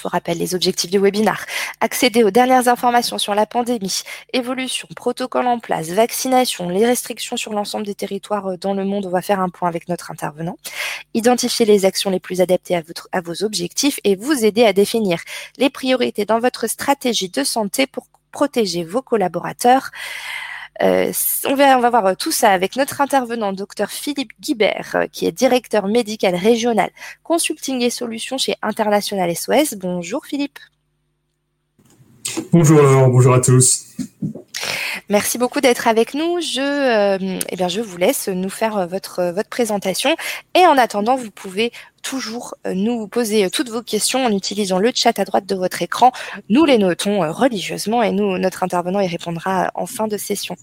Je vous rappelle les objectifs du webinaire. Accéder aux dernières informations sur la pandémie, évolution, protocole en place, vaccination, les restrictions sur l'ensemble des territoires euh, dans le monde. On va faire un point avec notre intervenant. Identifier les actions les plus adaptées à, à vos objectifs et vous aider à définir les priorités dans votre stratégie de santé pour protéger vos collaborateurs. Euh, on, va, on va voir tout ça avec notre intervenant, docteur Philippe Guibert, euh, qui est directeur médical régional consulting et solutions chez International SOS. Bonjour Philippe. Bonjour Laurent, bonjour à tous. Merci beaucoup d'être avec nous. Je, euh, eh bien, je vous laisse nous faire votre, votre présentation. Et en attendant, vous pouvez toujours nous poser toutes vos questions en utilisant le chat à droite de votre écran. Nous les notons religieusement et nous, notre intervenant y répondra en fin de session.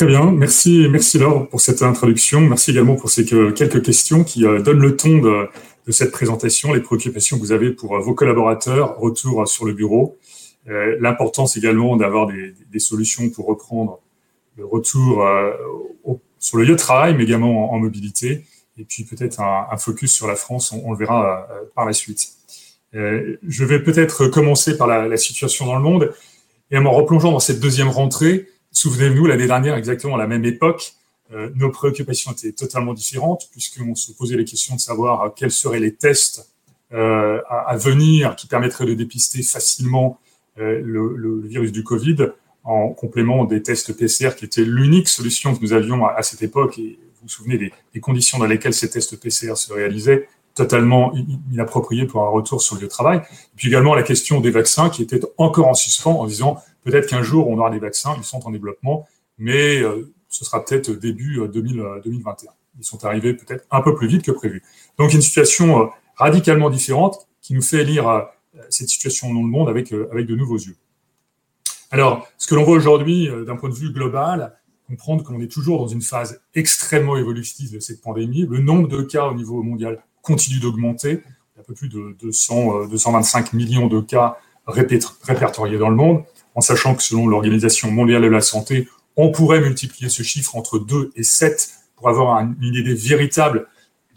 Très bien, merci, merci Laure pour cette introduction. Merci également pour ces quelques questions qui euh, donnent le ton de, cette présentation, les préoccupations que vous avez pour euh, vos collaborateurs, retour sur le bureau, euh, l'importance également d'avoir des, solutions pour reprendre le retour sur le lieu de travail, mais également en, mobilité, et puis peut-être un, focus sur la France, on, le verra par la suite. je vais peut-être commencer par la, la situation dans le monde, et en me replongeant dans cette deuxième rentrée, Souvenez-vous, l'année dernière, exactement à la même époque, euh, nos préoccupations étaient totalement différentes, puisqu'on se posait les questions de savoir euh, quels seraient les tests euh, à, venir qui permettraient de dépister facilement le, virus du Covid, en complément des tests PCR qui étaient l'unique solution que nous avions à, cette époque. Et vous vous souvenez des, conditions dans lesquelles ces tests PCR se réalisaient, totalement inappropriés pour un retour sur le lieu de travail. Et puis également la question des vaccins qui était encore en suspens en disant Peut-être qu'un jour, on aura des vaccins, ils sont en développement, mais euh, ce sera peut-être début 2021. Euh, ils sont arrivés peut-être un peu plus vite que prévu. Donc, une situation euh, radicalement différente qui nous fait lire cette situation dans le monde avec, avec de nouveaux yeux. Alors, ce que l'on voit aujourd'hui d'un point de vue global, comprendre qu'on est toujours dans une phase extrêmement évolutive de cette pandémie. Le nombre de cas au niveau mondial continue d'augmenter. Un peu plus de 200, 225 millions de cas répertoriés dans le monde en sachant que selon l'Organisation mondiale de la santé, on pourrait multiplier ce chiffre entre 2 et 7 pour avoir une idée véritable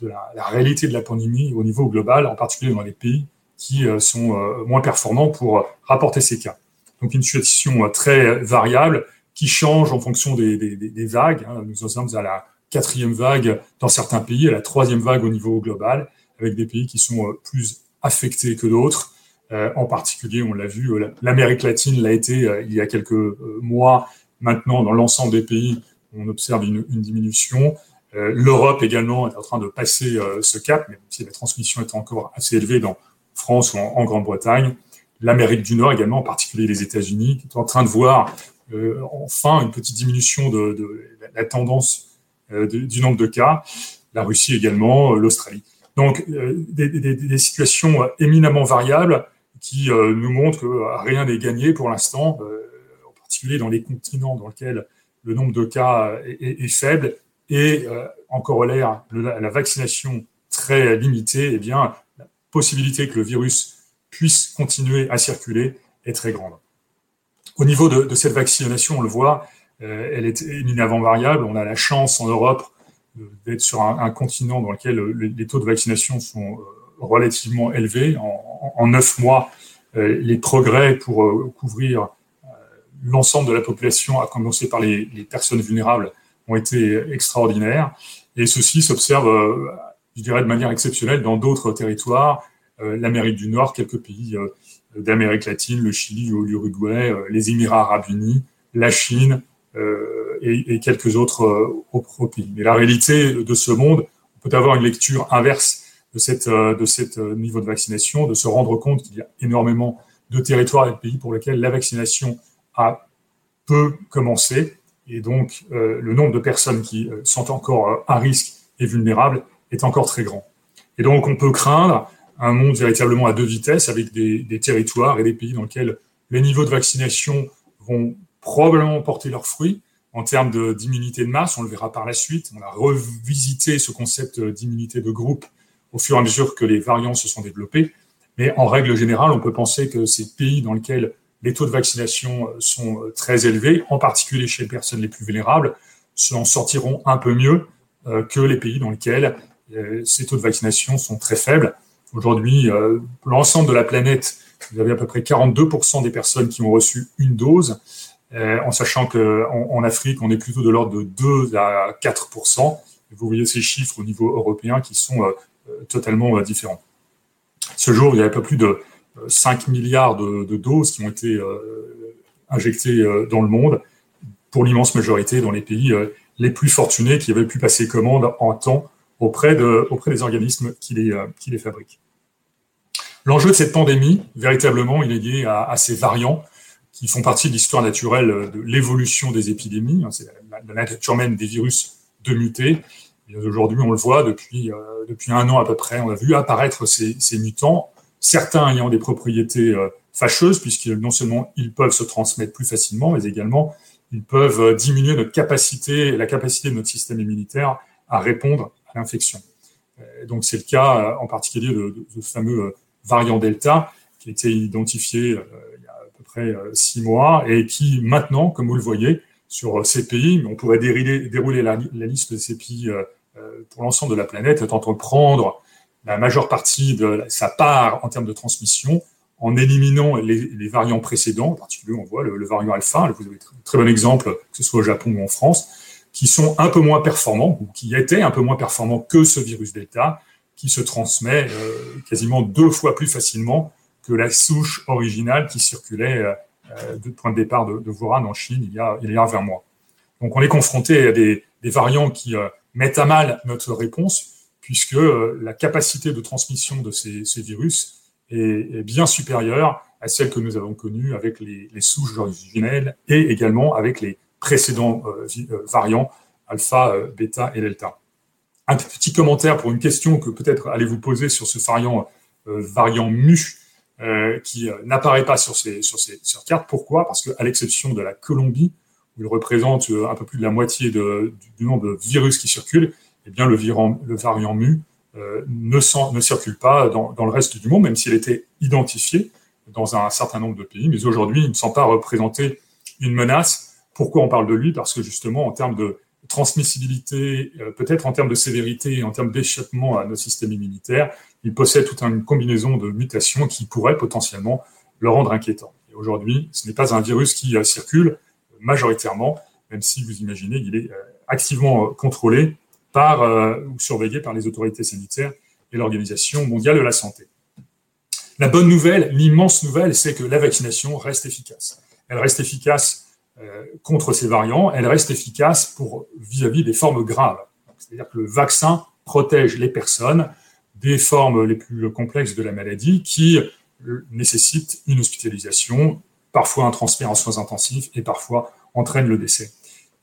de la, réalité de la pandémie au niveau global, en particulier dans les pays qui euh, sont euh, moins performants pour rapporter ces cas. Donc une situation euh, très variable qui change en fonction des, vagues. Hein. Nous sommes à la quatrième vague dans certains pays, à la troisième vague au niveau global, avec des pays qui sont plus affectés que d'autres. Euh, en particulier, on l'a vu, euh, l'Amérique latine l'a été euh, il y a quelques mois. Maintenant, dans l'ensemble des pays, on observe une, diminution. L'Europe également est en train de passer ce cap, même si la transmission est encore assez élevée dans France ou en, Grande-Bretagne. L'Amérique du Nord également, en particulier les États-Unis, qui est en train de voir enfin une petite diminution de, la tendance du nombre de cas. La Russie également, l'Australie. Donc, des, situations éminemment variables qui euh, nous montre que euh, rien n'est gagné pour l'instant, euh, en particulier dans les continents dans lesquels le nombre de cas est, faible et en corollaire la, vaccination très limitée, eh bien, la possibilité que le virus puisse continuer à circuler est très grande. Au niveau de, cette vaccination, on le voit, elle est éminemment variable. On a la chance en Europe d'être sur un, continent dans lequel les taux de vaccination sont relativement élevé. En, neuf mois, euh, les progrès pour euh, couvrir euh, l'ensemble de la population, à commencer par les, personnes vulnérables, ont été extraordinaires. Et ceci s'observe, je dirais, de manière exceptionnelle dans d'autres territoires, l'Amérique du Nord, quelques pays d'Amérique latine, le Chili ou l'Uruguay, les Émirats arabes unis, la Chine et, quelques autres pays. Mais la réalité de ce monde, on peut avoir une lecture inverse de cette euh, de cette euh, niveau de vaccination, de se rendre compte qu'il y a énormément de territoires et de pays pour lesquels la vaccination a peu commencé et donc euh, le nombre de personnes qui sont encore à risque et vulnérables est encore très grand. Et donc on peut craindre un monde véritablement à deux vitesses avec des territoires et des pays dans lesquels les niveaux de vaccination vont probablement porter leurs fruits en termes d'immunité de masse, on le verra par la suite. On a revisité ce concept d'immunité de groupe au fur et à mesure que les variants se sont développés. Mais en règle générale, on peut penser que ces pays dans lesquels les taux de vaccination euh, sont euh, très élevés, en particulier chez les personnes les plus vulnérables, s'en sortiront un peu mieux euh, que les pays dans lesquels ces taux de vaccination sont très faibles. Aujourd'hui, l'ensemble de la planète, vous avez à peu près 42% des personnes qui ont reçu une dose, en sachant qu'en en Afrique, on est plutôt de l'ordre de 2 à 4%. Vous voyez ces chiffres au niveau européen qui sont totalement différents. Ce jour, il y avait pas plus de 5 milliards de, doses qui ont été euh, injectées euh, dans le monde, pour l'immense majorité dans les pays euh, les plus fortunés qui avaient pu passer commande en temps auprès, de, auprès des organismes qui les, qui les fabriquent. L'enjeu de cette pandémie, véritablement, il est lié à, ces variants qui font partie de l'histoire naturelle de l'évolution des épidémies. C'est la, nature même des virus de muter. Aujourd'hui, on le voit depuis, depuis un an à peu près, on a vu apparaître ces, ces mutants certains ayant des propriétés euh, fâcheuses, puisque non seulement ils peuvent se transmettre plus facilement, mais également ils peuvent euh, diminuer notre capacité, la capacité de notre système immunitaire à répondre à l'infection. Euh, donc c'est le cas en particulier de, ce fameux variant Delta qui a été identifié près six mois et qui maintenant, comme vous le voyez, sur ces pays, on pourrait dérouler, la, liste de ces pays pour l'ensemble de la planète, tentant de prendre la majeure partie de sa part en termes de transmission en éliminant les, variants précédents, en particulier on voit le, variant alpha, vous avez un très bon exemple, que ce soit au Japon ou en France, qui sont un peu moins performants, ou qui étaient un peu moins performants que ce virus Delta, qui se transmet euh, quasiment deux fois plus facilement que la souche originale qui circulait euh, euh, de point de départ de, de en Chine il y, a, il y a 20 mois. Donc on est confronté à des, variants qui mettent à mal notre réponse, puisque euh, la capacité de transmission de ces, virus est, bien supérieure à celle que nous avons connue avec les, souches originelles et également avec les précédents euh, euh, variants alpha, bêta et delta. Un petit commentaire pour une question que peut-être allez vous poser sur ce variant, variant mu qui n'apparaît pas sur ces, sur ces sur cartes. Pourquoi? Parce qu'à l'exception de la Colombie, où il représente un peu plus de la moitié du, du nombre de virus qui circulent, eh bien, le, le variant mu euh, ne, ne, circule pas dans, dans, le reste du monde, même s'il était identifié dans un certain nombre de pays. Mais aujourd'hui, il ne semble pas représenter une menace. Pourquoi on parle de lui? Parce que justement, en termes de transmissibilité, euh, peut-être en termes de sévérité et en termes d'échappement à nos systèmes immunitaires, il possède toute une combinaison de mutations qui pourraient potentiellement le rendre inquiétant. Et aujourd'hui, ce n'est pas un virus qui euh, circule majoritairement, même si vous imaginez qu'il est activement contrôlé par, euh, ou surveillé par les autorités sanitaires et l'Organisation mondiale de la santé. La bonne nouvelle, l'immense nouvelle, c'est que la vaccination reste efficace. Elle reste efficace euh, contre ces variants, elle reste efficace pour vis-à-vis des formes graves. C'est-à-dire que le vaccin protège les personnes des formes les plus complexes de la maladie qui euh, nécessitent une hospitalisation, parfois un transfert en soins intensifs et parfois entraînent le décès.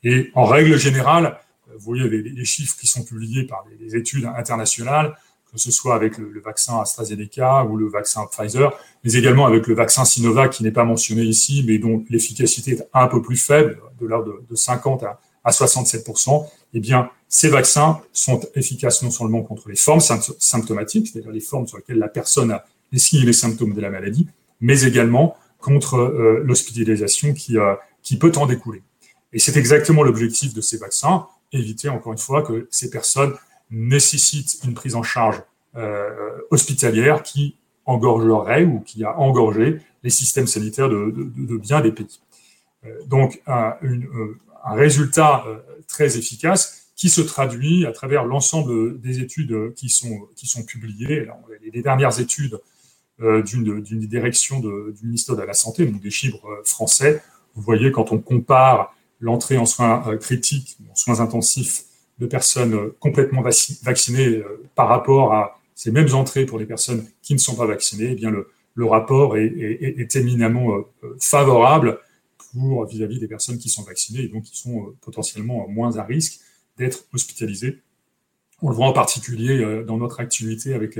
Et en règle générale, vous voyez les, chiffres qui sont publiés par les, études internationales, que ce soit avec le, vaccin AstraZeneca ou le vaccin Pfizer, mais également avec le vaccin Sinovac qui n'est pas mentionné ici, mais dont l'efficacité est un peu plus faible, de l'ordre de, 50 à, à 67% eh bien, ces vaccins sont efficaces non seulement contre les formes symptomatiques, c'est-à-dire les formes sur lesquelles la personne a les les symptômes de la maladie, mais également contre euh, l'hospitalisation euh, qui peut en découler. Et c'est exactement l'objectif de ces vaccins éviter encore une fois que ces personnes nécessitent une prise en charge euh, hospitalière qui engorgerait ou qui a engorgé les systèmes sanitaires de, bien des pays. Euh, donc un, euh, un résultat très efficace qui se traduit à travers l'ensemble des études qui sont, qui sont publiées. les dernières études d'une direction du ministère de la Santé, donc des chiffres français, vous voyez quand on compare l'entrée en soins critiques, en soins intensifs de personnes euh, complètement vaccinées euh, par rapport à ces mêmes entrées pour les personnes qui ne sont pas vaccinées, eh bien le, rapport est, est, éminemment favorable pour vis-à-vis des personnes qui sont vaccinées et donc qui sont potentiellement moins à risque d'être hospitalisées. On le voit en particulier dans notre activité avec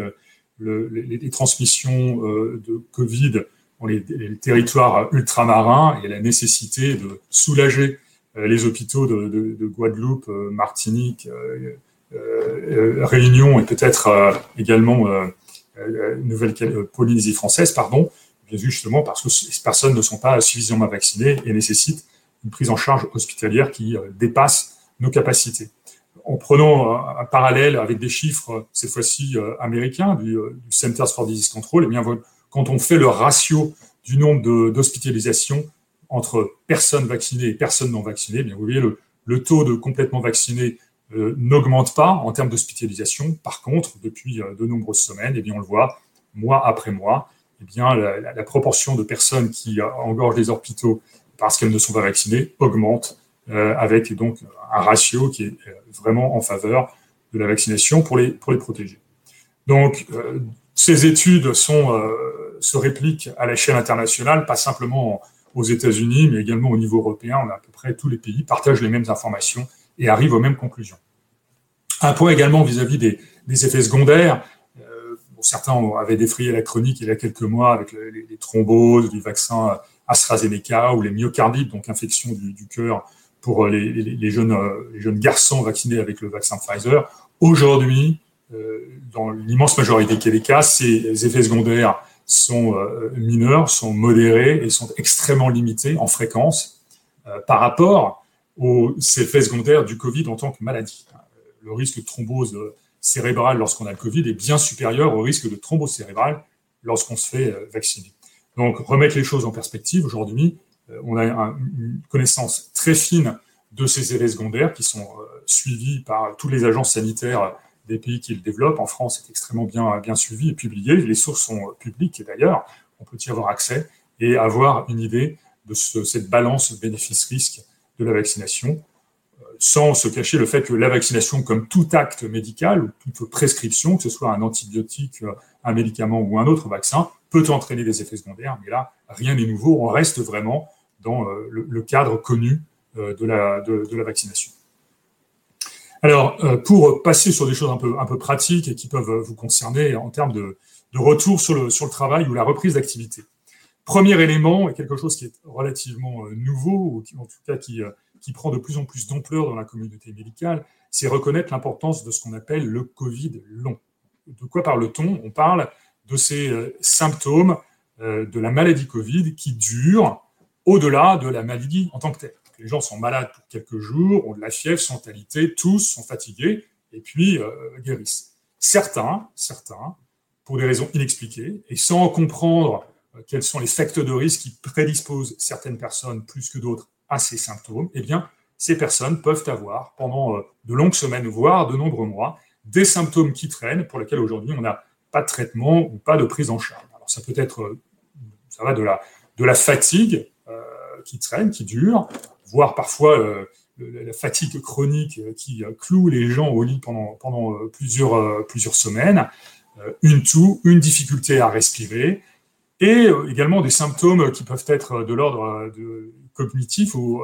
le, les, transmissions de Covid dans les, territoires ultramarins et la nécessité de soulager euh, les hôpitaux de, Guadeloupe, euh, Martinique, euh, Réunion et peut-être également Nouvelle-Polynésie française, pardon, bien justement parce que ces personnes ne sont pas suffisamment vaccinées et nécessitent une prise en charge hospitalière qui dépasse nos capacités. en prenant un, parallèle avec des chiffres, cette fois-ci américains, du, du, Centers for Disease Control, eh bien, quand on fait le ratio du nombre d'hospitalisations entre personnes vaccinées et personnes non vaccinées, bien, vous voyez, le, taux de complètement vaccinés euh, n'augmente pas en termes d'hospitalisation. Par contre, depuis euh, de nombreuses semaines, eh bien, on le voit, mois après mois, eh bien, la, proportion de personnes qui euh, engorgent les hôpitaux parce qu'elles ne sont pas vaccinées augmente, avec donc un ratio qui est vraiment en faveur de la vaccination pour les, pour les protéger. Donc, ces études se répliquent à l'échelle internationale, pas simplement aux États-Unis, mais également au niveau européen. On a à peu près tous les pays partagent les mêmes informations et arrivent aux mêmes conclusions. Un point également vis-à-vis des, effets secondaires. Euh, certains avaient défrayé la chronique il y a quelques mois avec les, thromboses du vaccin AstraZeneca ou les myocardites, donc infection du, cœur pour les, jeunes, les jeunes garçons vaccinés avec le vaccin Pfizer. Aujourd'hui, euh, dans l'immense majorité des cas, ces effets secondaires sont euh, mineurs, sont modérés et sont extrêmement limités en fréquence euh, par rapport aux effets secondaires du Covid en tant que maladie. Le risque de thrombose cérébrale lorsqu'on a le Covid est bien supérieur au risque de thrombose cérébrale lorsqu'on se fait euh, vacciner. Donc, remettre les choses en perspective, aujourd'hui, on a une connaissance très fine de ces effets secondaires qui sont suivis par tous les agences sanitaires des pays qui le développent. En France, c'est extrêmement bien, suivi et publié. Les sources sont publiques et d'ailleurs, on peut y avoir accès et avoir une idée de cette balance bénéfice-risque de la vaccination, euh, sans se cacher le fait que la vaccination, comme tout acte médical ou toute prescription, que ce soit un antibiotique, euh, un médicament ou un autre vaccin, peut entraîner des effets secondaires. Mais là, rien n'est nouveau. On reste vraiment dans euh, le, cadre connu de la vaccination. Alors, euh, pour passer sur des choses un peu, un peu pratiques et qui peuvent vous concerner en termes de, retour sur le, sur le travail ou la reprise d'activité. Premier élément, et quelque chose qui est relativement euh, nouveau, ou qui, en tout cas qui, euh, qui prend de plus en plus d'ampleur dans la communauté médicale, c'est reconnaître l'importance de ce qu'on appelle le Covid long. De quoi parle-t-on? On parle de ces symptômes de la maladie Covid qui durent au-delà de la maladie en tant que telle les gens sont malades pour quelques jours, ont de la fièvre, sont alités, tous sont fatigués, et puis euh, guérissent. Certains, certains, pour des raisons inexpliquées, et sans comprendre euh, quels sont les facteurs de risque qui prédisposent certaines personnes plus que d'autres à ces symptômes, eh bien, ces personnes peuvent avoir, pendant euh, de longues semaines, voire de nombreux mois, des symptômes qui traînent, pour lesquels aujourd'hui on n'a pas de traitement ou pas de prise en charge. Alors ça peut être, ça va de la, de la fatigue qui traîne, qui dure, voire parfois euh, la fatigue chronique euh, qui euh, cloue les gens au lit pendant, pendant plusieurs, plusieurs semaines, une toux, une difficulté à respirer, et également des symptômes qui peuvent être de l'ordre cognitif ou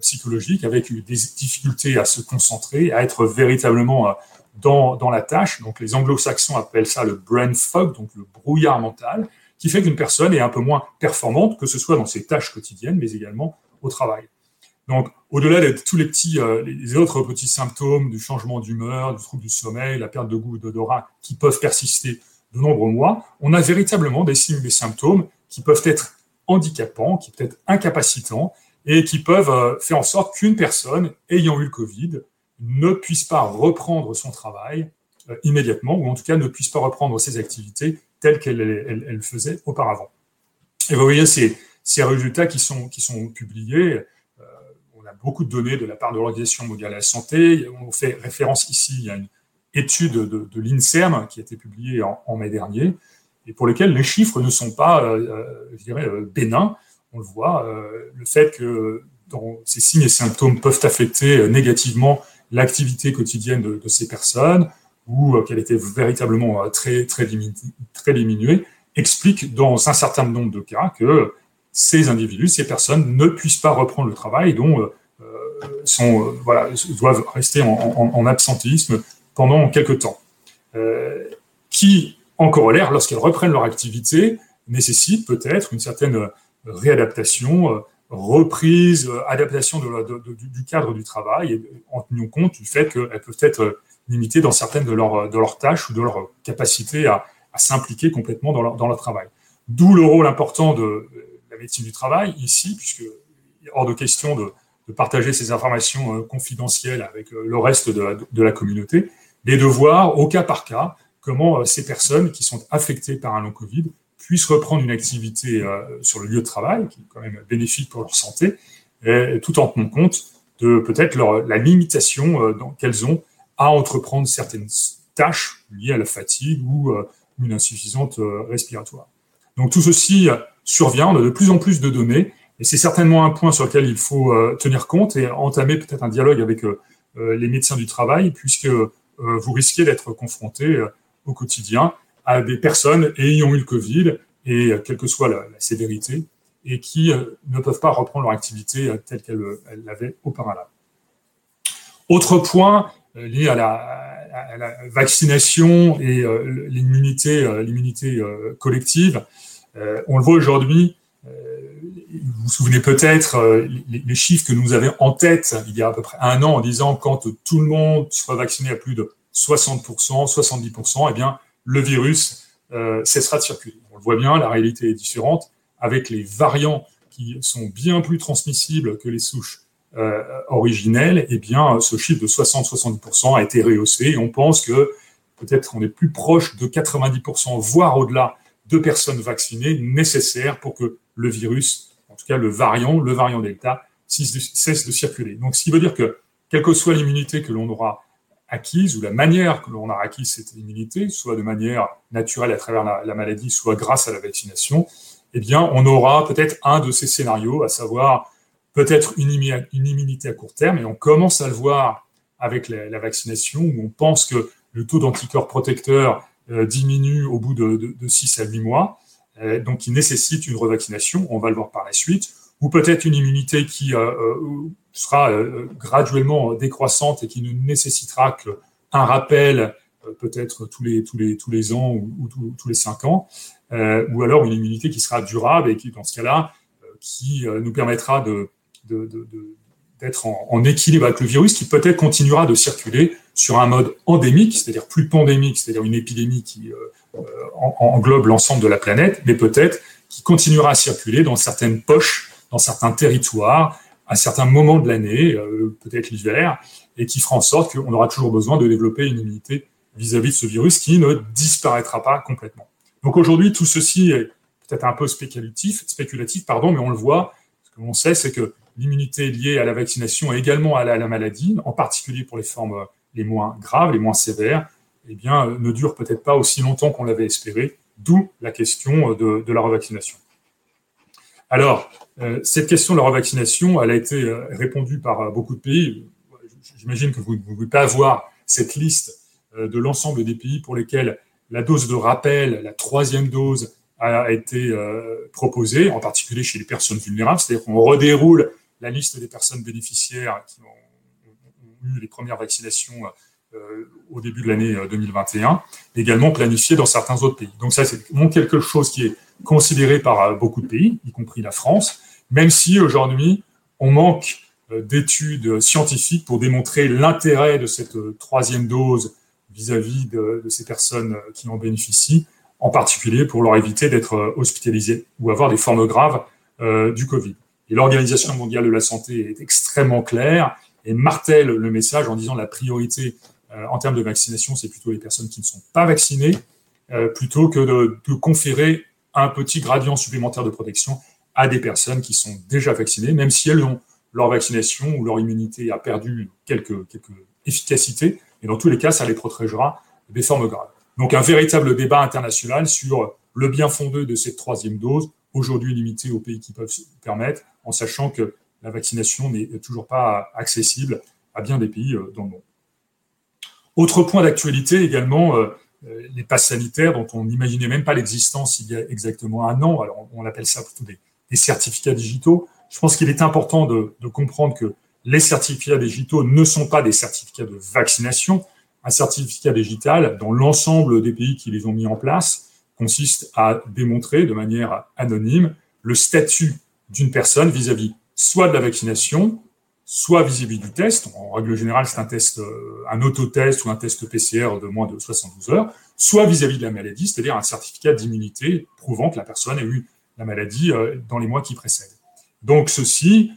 psychologique, avec des difficultés à se concentrer, à être véritablement dans, dans la tâche. Donc les anglo-saxons appellent ça le brain fog, donc le brouillard mental, qui fait qu'une personne est un peu moins performante, que ce soit dans ses tâches quotidiennes, mais également au travail. Donc, au-delà de tous les petits, euh, les autres petits symptômes du changement d'humeur, du trouble du sommeil, la perte de goût, d'odorat, qui peuvent persister de nombreux mois, on a véritablement des signes, des symptômes qui peuvent être handicapants, qui peuvent être incapacitants et qui peuvent euh, faire en sorte qu'une personne ayant eu le Covid ne puisse pas reprendre son travail euh, immédiatement, ou en tout cas ne puisse pas reprendre ses activités telles qu'elle elle, faisait auparavant. Et vous voyez ces, résultats qui sont publiés beaucoup de données de la part de l'Organisation mondiale de la santé. On fait référence ici à une étude de, l'INSERM qui a été publiée en, mai dernier et pour lesquelles les chiffres ne sont pas, euh, euh, je dirais, euh, bénins. On le voit, le fait que ces signes et symptômes peuvent affecter négativement l'activité quotidienne de, ces personnes ou qu'elle était véritablement très, très, très diminuée, explique dans un certain nombre de cas que ces individus, ces personnes ne puissent pas reprendre le travail, dont euh, doivent rester en, absentéisme pendant quelques temps. Euh, qui, en corollaire, lorsqu'elles reprennent leur activité, nécessitent peut-être une certaine réadaptation, euh, reprise, adaptation du cadre du travail, en tenant compte du fait qu'elles peuvent être limitées dans certaines de, leurs de leurs tâches ou de leur capacité à, s'impliquer complètement dans leur, dans leur travail. D'où le rôle important de la médecine du travail ici, puisque hors de question de, de partager ces informations confidentielles avec le reste de la, communauté, mais de voir au cas par cas comment ces personnes qui sont affectées par un long Covid puissent reprendre une activité sur le lieu de travail, qui est quand même bénéfique pour leur santé, tout en tenant compte de peut-être la limitation qu'elles ont à entreprendre certaines tâches liées à la fatigue ou une insuffisante respiratoire. Donc tout ceci survient, on a de plus en plus de données, et c'est certainement un point sur lequel il faut euh, tenir compte et entamer peut-être un dialogue avec euh, euh, les médecins du travail, puisque vous risquez d'être confronté au quotidien à des personnes ayant eu le Covid, et quelle que soit la, sévérité, et qui ne peuvent pas reprendre leur activité telle qu'elle l'avait auparavant. Autre point lié à la, vaccination et l'immunité collective, on le voit aujourd'hui, vous souvenez peut-être euh, les, chiffres que nous avions en tête il y a à peu près un an en disant quand tout le monde soit vacciné à plus de 60%, 70%, eh bien, le virus euh, cessera de circuler. On le voit bien, la réalité est différente avec les variants qui sont bien plus transmissibles que les souches euh, originelles. Eh bien, ce chiffre de 60-70% a été rehaussé et on pense que peut-être on est plus proche de 90%, voire au-delà de personnes vaccinées nécessaires pour que le virus en tout cas le variant, le variant Delta, cesse de circuler. Donc, ce qui veut dire que, quelle que soit l'immunité que l'on aura acquise ou la manière que l'on a acquise cette immunité, soit de manière naturelle à travers la, maladie, soit grâce à la vaccination, eh bien, on aura peut-être un de ces scénarios, à savoir peut-être une, immunité à court terme, et on commence à le voir avec la, vaccination, où on pense que le taux d'anticorps protecteurs euh, diminue au bout de, de, de 6 à 8 mois. Euh, donc qui nécessite une revaccination, on va le voir par la suite, ou peut-être une immunité qui euh, euh, sera graduellement décroissante et qui ne nécessitera qu'un rappel peut-être tous les, tous, les, tous les ans ou, tous, les cinq ans, ou alors une immunité qui sera durable et qui, dans ce cas-là, qui nous permettra d'être en, équilibre avec le virus, qui peut-être continuera de circuler sur un mode endémique, c'est-à-dire plus pandémique, c'est-à-dire une épidémie qui euh, englobe l'ensemble de la planète, mais peut-être qui continuera à circuler dans certaines poches, dans certains territoires, à certains moments de l'année, euh, peut-être l'hiver, et qui fera en sorte qu'on aura toujours besoin de développer une immunité vis-à-vis de ce virus qui ne disparaîtra pas complètement. Donc aujourd'hui, tout ceci est peut-être un peu spéculatif, spéculatif, pardon, mais on le voit. Ce que l'on sait, c'est que l'immunité liée à la vaccination et également à la maladie, en particulier pour les formes les moins graves, les moins sévères, eh bien, euh, ne dure peut-être pas aussi longtemps qu'on l'avait espéré, d'où la question euh, de, la revaccination. Alors, euh, cette question de la revaccination, elle a été répondue par beaucoup de pays. J'imagine que vous ne pouvez pas avoir cette liste de l'ensemble des pays pour lesquels la dose de rappel, la troisième dose, a été proposée, en particulier chez les personnes vulnérables. C'est-à-dire qu'on redéroule la liste des personnes bénéficiaires qui ont les premières vaccinations euh, au début de l'année 2021, euh, également planifié dans certains autres pays. Donc ça, c'est quelque chose qui est considéré par euh, beaucoup de pays, y compris la France, même si aujourd'hui, on manque d'études scientifiques pour démontrer l'intérêt de cette troisième dose vis-à-vis de, ces personnes qui en bénéficient, en particulier pour leur éviter d'être hospitalisés ou avoir des formes graves du Covid. Et l'Organisation mondiale de la santé est extrêmement claire et martèle le message en disant la priorité euh, en termes de vaccination, c'est plutôt les personnes qui ne sont pas vaccinées, euh, plutôt que de, conférer un petit gradient supplémentaire de protection à des personnes qui sont déjà vaccinées, même si elles ont leur vaccination ou leur immunité a perdu quelques, quelques efficacités. Et dans tous les cas, ça les protégera des formes graves. Donc un véritable débat international sur le bien fondé de cette troisième dose, aujourd'hui limitée aux pays qui peuvent se permettre, en sachant que la vaccination n'est toujours pas accessible à bien des pays euh, dans le monde. Autre point d'actualité également, euh, euh, les passes sanitaires dont on n'imaginait même pas l'existence il y a exactement un an. Alors on appelle ça plutôt des, certificats digitaux. Je pense qu'il est important de, comprendre que les certificats digitaux ne sont pas des certificats de vaccination. Un certificat digital, dans l'ensemble des pays qui les ont mis en place, consiste à démontrer de manière anonyme le statut d'une personne vis-à-vis -vis soit de la vaccination, soit vis-à-vis du test, en règle générale c'est un test, euh, autotest ou un test PCR de moins de 72 heures, soit vis-à-vis de la maladie, c'est-à-dire un certificat d'immunité prouvant que la personne a eu la maladie euh, dans les mois qui précèdent. Donc ceci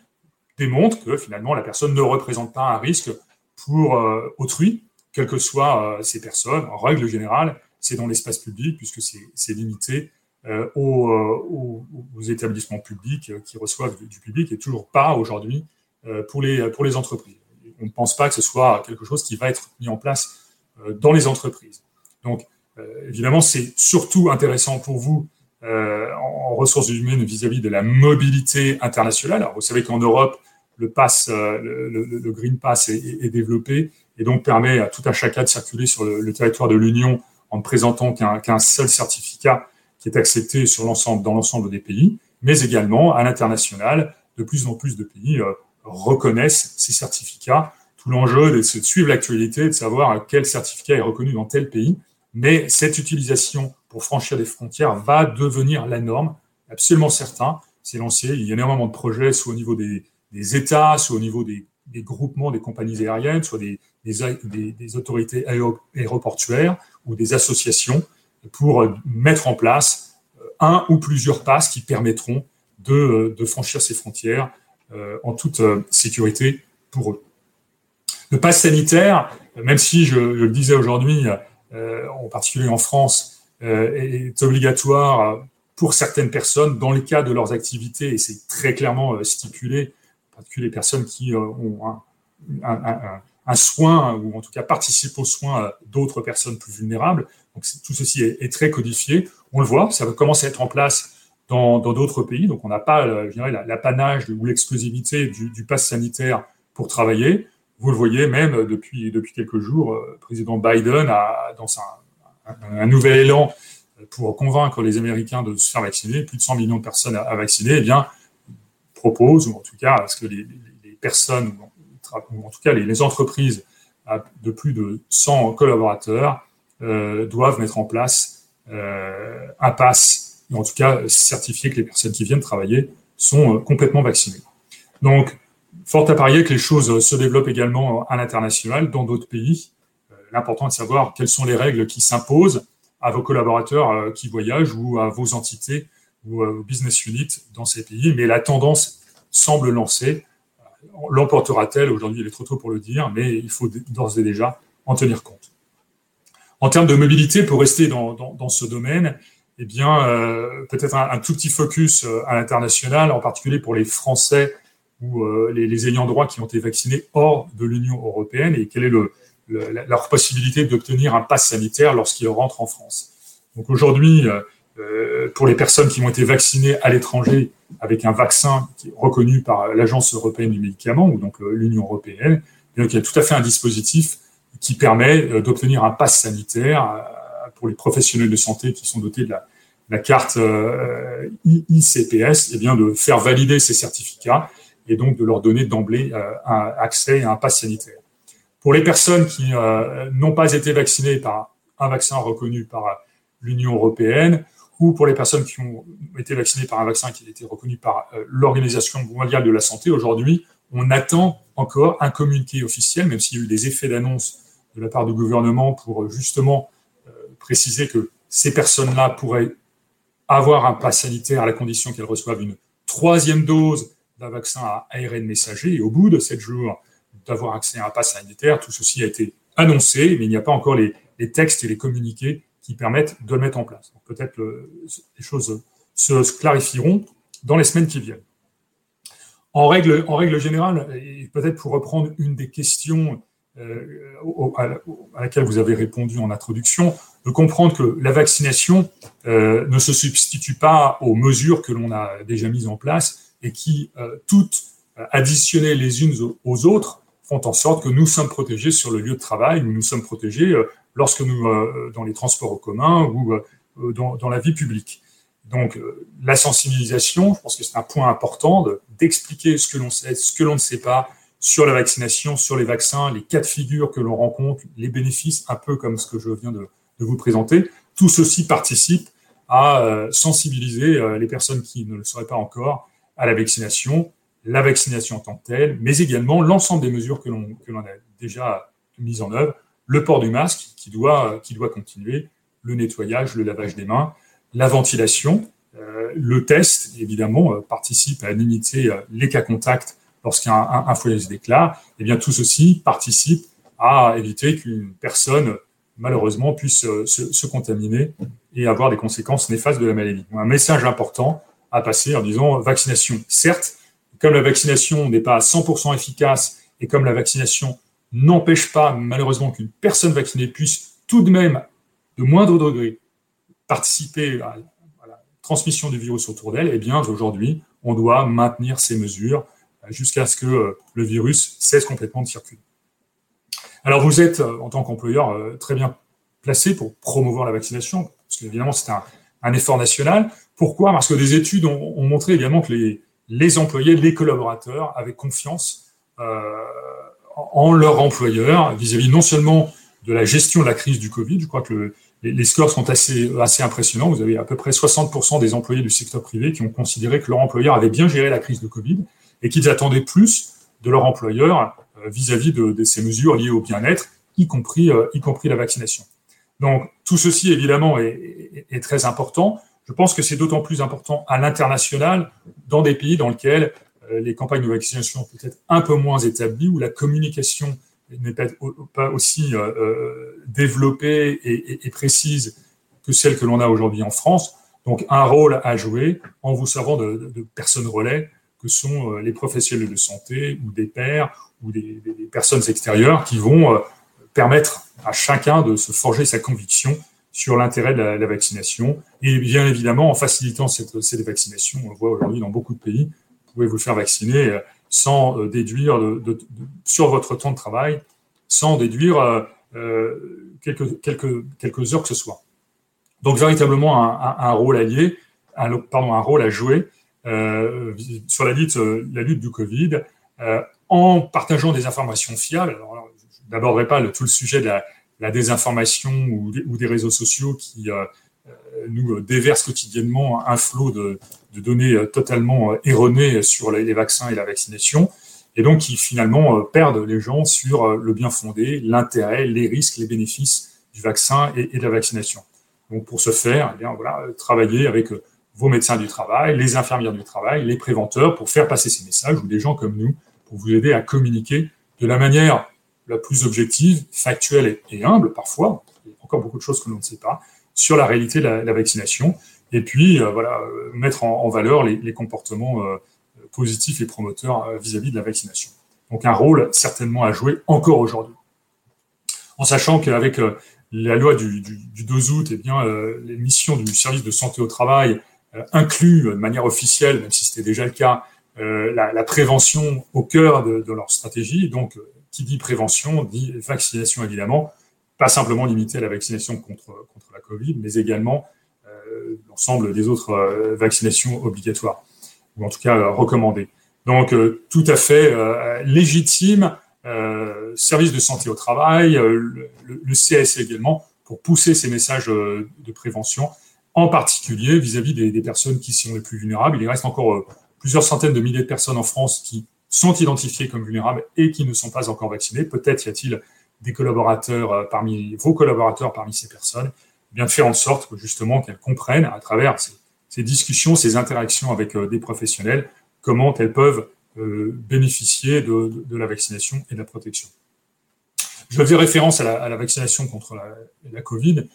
démontre que finalement la personne ne représente pas un risque pour autrui, quelles que soient ces personnes. En règle générale, c'est dans l'espace public puisque c'est limité aux, établissements publics qui reçoivent du public et toujours pas aujourd'hui pour, les, pour les entreprises. On ne pense pas que ce soit quelque chose qui va être mis en place dans les entreprises. Donc, évidemment, c'est surtout intéressant pour vous en ressources humaines vis-à-vis de la mobilité internationale. Alors, vous savez qu'en Europe, le, Green Pass est, développé et donc permet à tout un chacun de circuler sur le, territoire de l'Union en ne présentant qu'un seul certificat qui est accepté dans l'ensemble des pays, mais également à l'international, de plus en plus de pays euh, reconnaissent ces certificats. Tout l'enjeu, c'est de suivre l'actualité, de savoir quel certificat est reconnu dans tel pays. Mais cette utilisation pour franchir des frontières va devenir la norme, absolument certain. C'est lancé, il y a énormément de projets, soit au niveau des, États, soit au niveau des, groupements des compagnies aériennes, soit des autorités aéroportuaires ou des associations pour mettre en place euh, un ou plusieurs passes qui permettront de, euh, franchir ces frontières euh, en toute sécurité pour eux. Le pass sanitaire, même si je, le disais aujourd'hui, en particulier en France, est obligatoire pour certaines personnes dans les cas de leurs activités, et c'est très clairement stipulé, en particulier les personnes qui ont un, un, soin, ou en tout cas participent aux soins d'autres personnes plus vulnérables. Tout ceci est, très codifié. On le voit, ça commence à être en place dans d'autres pays. Donc on n'a pas, euh, l'apanage ou l'exclusivité du, pass sanitaire pour travailler. Vous le voyez même depuis, depuis quelques jours, le euh, président Biden a, dans un, nouvel élan pour convaincre les Américains de se faire vacciner, plus de 100 millions de personnes à, vacciner, eh propose, ou en tout cas, à ce que les, personnes, ou en tout cas les, les entreprises de plus de 100 collaborateurs euh, doivent mettre en place euh, un pass, ou en tout cas certifier que les personnes qui viennent travailler sont euh, complètement vaccinées. Donc, fort à parier que les choses se développent également à l'international, dans d'autres pays. L'important est de savoir quelles sont les règles qui s'imposent à vos collaborateurs qui voyagent ou à vos entités ou aux business units dans ces pays. Mais la tendance semble lancée. L'emportera-t-elle? Aujourd'hui, il est trop tôt pour le dire, mais il faut d'ores et déjà en tenir compte. En termes de mobilité, pour rester dans, dans, dans ce domaine, eh bien, euh, peut-être un, tout petit focus euh, à l'international, en particulier pour les Français ou euh, les, les, ayants droit qui ont été vaccinés hors de l'Union européenne et quelle est le, leur possibilité d'obtenir un pass sanitaire lorsqu'ils rentrent en France. Donc aujourd'hui, euh, pour les personnes qui ont été vaccinées à l'étranger avec un vaccin qui est reconnu par l'Agence européenne du médicament ou donc l'Union européenne, eh il y a tout à fait un dispositif qui permet euh, d'obtenir un pass sanitaire euh, pour les professionnels de santé qui sont dotés de la, carte euh, ICPS, et eh bien de faire valider ces certificats et donc de leur donner d'emblée un accès à un pass sanitaire. Pour les personnes qui n'ont pas été vaccinées par un vaccin reconnu par l'Union européenne, ou pour les personnes qui ont été vaccinées par un vaccin qui a été reconnu par l'Organisation mondiale de la santé, aujourd'hui, on attend encore un communiqué officiel, même s'il y a eu des effets d'annonce de la part du gouvernement pour euh, justement euh, préciser que ces personnes-là pourraient avoir un pass sanitaire à la condition qu'elles reçoivent une troisième dose d'un vaccin à ARN messager et au bout de sept jours d'avoir accès à un pass sanitaire. Tout ceci a été annoncé, mais il n'y a pas encore les, textes et les communiqués qui permettent de le mettre en place. Peut-être euh, les choses se clarifieront dans les semaines qui viennent. En règle, générale, et peut-être pour reprendre une des questions euh, à laquelle vous avez répondu en introduction, de comprendre que la vaccination euh, ne se substitue pas aux mesures que l'on a déjà mises en place et qui, euh, toutes additionnées les unes aux autres, font en sorte que nous sommes protégés sur le lieu de travail, nous sommes protégés lorsque nous, dans les transports en commun ou dans, la vie publique. Donc, la sensibilisation, je pense que c'est un point important d'expliquer ce que l'on sait, ce que l'on ne sait pas, sur la vaccination, sur les vaccins, les cas de figure que l'on rencontre, les bénéfices, un peu comme ce que je viens de, vous présenter. Tout ceci participe à euh, sensibiliser euh, les personnes qui ne le seraient pas encore à la vaccination, la vaccination en tant que telle, mais également l'ensemble des mesures que l'on a déjà mises en œuvre, le port du masque qui doit continuer, le nettoyage, le lavage des mains, la ventilation, euh, le test, évidemment, participe à limiter les cas contacts lorsqu'un foyer se déclare, eh bien tout ceci participe à éviter qu'une personne malheureusement puisse se, se, contaminer et avoir des conséquences néfastes de la maladie. Un message important à passer en disant vaccination. Certes, comme la vaccination n'est pas à 100% efficace et comme la vaccination n'empêche pas malheureusement qu'une personne vaccinée puisse tout de même, de moindre degré, participer à, la transmission du virus autour d'elle, eh bien aujourd'hui, on doit maintenir ces mesures jusqu'à ce que euh, le virus cesse complètement de circuler. Alors vous êtes, euh, en tant qu'employeur, euh, très bien placé pour promouvoir la vaccination, parce qu'évidemment c'est un, effort national. Pourquoi? Parce que des études ont, montré également que les, les, employés, les collaborateurs avaient confiance en leur employeur vis-à-vis non seulement de la gestion de la crise du Covid, je crois que les, scores sont assez, assez impressionnants. Vous avez à peu près 60% des employés du secteur privé qui ont considéré que leur employeur avait bien géré la crise de Covid et qu'ils attendaient plus de leur employeur euh, vis-à-vis de, ces mesures liées au bien-être, y compris, euh, y compris la vaccination. Donc tout ceci, évidemment, est, très important. Je pense que c'est d'autant plus important à l'international, dans des pays dans lesquels euh, les campagnes de vaccination sont peut-être un peu moins établies, où la communication n'est pas aussi euh, euh, développée et, précise que celle que l'on a aujourd'hui en France. Donc un rôle à jouer en vous servant de, personnes relais que sont les professionnels de santé ou des pairs ou des, personnes extérieures qui vont permettre à chacun de se forger sa conviction sur l'intérêt de la, vaccination. Et bien évidemment, en facilitant cette, vaccination, on voit aujourd'hui dans beaucoup de pays, pouvez vous faire vacciner euh, sans euh, déduire sur votre temps de travail, sans déduire euh, quelques, quelques, quelques heures que ce soit. Donc véritablement un, rôle un, pardon, un rôle à jouer sur la lutte, la lutte du Covid, en partageant des informations fiables. Je n'aborderai pas le, tout le sujet de la, désinformation ou, des réseaux sociaux qui nous déversent quotidiennement un flot de, de données euh, totalement euh, erronées sur les vaccins et la vaccination, et donc qui finalement euh, perdent les gens sur le bien fondé, l'intérêt, les risques, les bénéfices du vaccin et, de la vaccination. Donc pour ce faire, eh bien, voilà, travailler avec vos médecins du travail, les infirmières du travail, les préventeurs pour faire passer ces messages ou des gens comme nous pour vous aider à communiquer de la manière la plus objective, factuelle et, humble parfois, il y a encore beaucoup de choses que l'on ne sait pas, sur la réalité de la vaccination et puis euh, voilà, euh, mettre en, valeur les, comportements euh, positifs et promoteurs vis-à-vis de la vaccination. Donc un rôle certainement à jouer encore aujourd'hui. En sachant qu'avec la loi du, 2 août, eh bien, les missions du service de santé au travail incluent de manière officielle, même si c'était déjà le cas, la, prévention au cœur de, leur stratégie. Donc, qui dit prévention dit vaccination évidemment, pas simplement limitée à la vaccination contre, contre la Covid, mais également l'ensemble des autres euh, vaccinations obligatoires, ou en tout cas euh, recommandées. Donc, euh, tout à fait légitime, service de santé au travail, le, CS également, pour pousser ces messages de prévention, en particulier vis-à-vis des, des, personnes qui sont les plus vulnérables. Il reste encore plusieurs centaines de milliers de personnes en France qui sont identifiées comme vulnérables et qui ne sont pas encore vaccinées. Peut-être y a-t-il des collaborateurs parmi vos collaborateurs parmi ces personnes bien faire en sorte que justement qu'elles comprennent à travers ces, discussions, ces interactions avec euh, des professionnels, comment elles peuvent euh, bénéficier de, la vaccination et de la protection. Je faisais référence à la, vaccination contre la, Covid,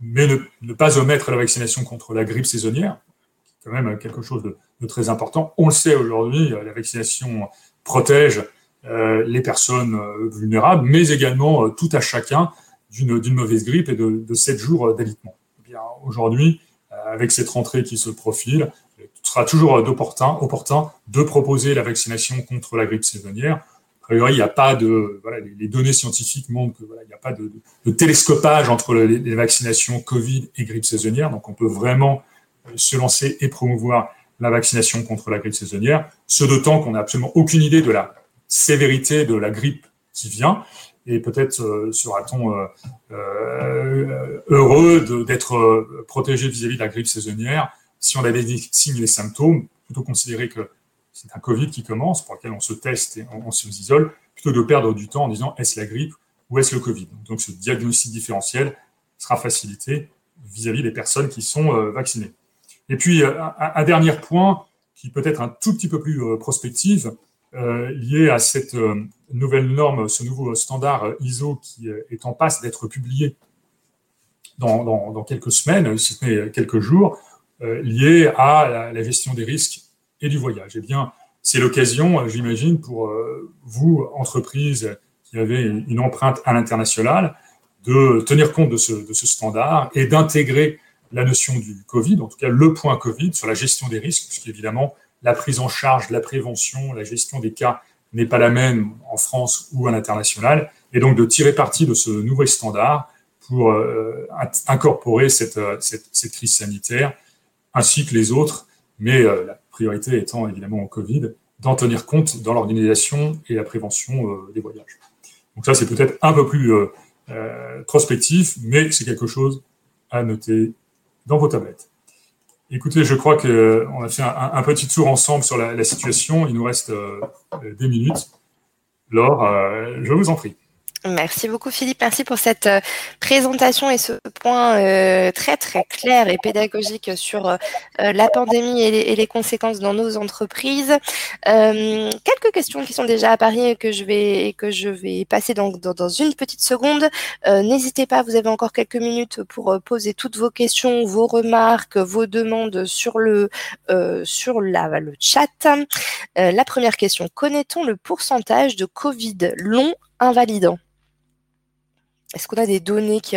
mais ne, pas omettre la vaccination contre la grippe saisonnière, qui est quand même quelque chose de, très important. On le sait aujourd'hui, euh, la vaccination protège les personnes vulnérables, mais également tout à chacun d'une mauvaise grippe et de, de 7 jours d'alitement. Eh aujourd'hui, euh, avec cette rentrée qui se profile, il sera toujours opportun, opportun de proposer la vaccination contre la grippe saisonnière. A priori, il n'y a pas de, voilà, les, données scientifiques montrent qu'il n'y a pas de, télescopage entre les, les, vaccinations Covid et grippe saisonnière. Donc, on peut vraiment euh, se lancer et promouvoir la vaccination contre la grippe saisonnière. Ce d'autant qu'on n'a absolument aucune idée de la sévérité de la grippe qui vient et peut-être euh, sera-t-on euh, euh, heureux d'être protégé vis-à-vis de la grippe saisonnière si on a des signes et symptômes, plutôt considérer que c'est un Covid qui commence, pour lequel on se teste et on, se isole, plutôt de perdre du temps en disant est-ce la grippe ou est-ce le Covid? Donc ce diagnostic différentiel sera facilité vis-à-vis des personnes qui sont vaccinées. Et puis un, dernier point qui peut être un tout petit peu plus prospectif, liées à cette nouvelle norme, ce nouveau standard ISO qui est en passe d'être publié dans, quelques semaines, si ce n'est quelques jours, lié à la, gestion des risques et du voyage. Eh bien, c'est l'occasion, j'imagine, pour vous, entreprises qui avez une empreinte à l'international, de tenir compte de ce, de ce standard et d'intégrer la notion du Covid, en tout cas le point Covid sur la gestion des risques, puisqu'évidemment, la prise en charge, la prévention, la gestion des cas n'est pas la même en France ou à l'international, et donc de tirer parti de ce nouvel standard pour euh, incorporer cette, euh, cette, crise sanitaire, ainsi que les autres, mais euh, la priorité étant évidemment au Covid, d'en tenir compte dans l'organisation et la prévention des voyages. Donc ça, c'est peut-être un peu plus prospectif, mais c'est quelque chose à noter dans vos tablettes. Écoutez, je crois qu'on a fait un, petit tour ensemble sur la, situation. Il nous reste euh, des minutes. Laure, euh, je vous en prie. Merci beaucoup Philippe, merci pour cette euh, présentation et ce point euh, très très clair et pédagogique sur euh, la pandémie et les, conséquences dans nos entreprises. quelques questions qui sont déjà apparues et que je vais que je vais passer dans, dans, une petite seconde. N'hésitez pas, vous avez encore quelques minutes pour poser toutes vos questions, vos remarques, vos demandes sur le sur la, le chat. la première question connaît-on le pourcentage de Covid long invalidant? Est-ce qu'on a des données qui,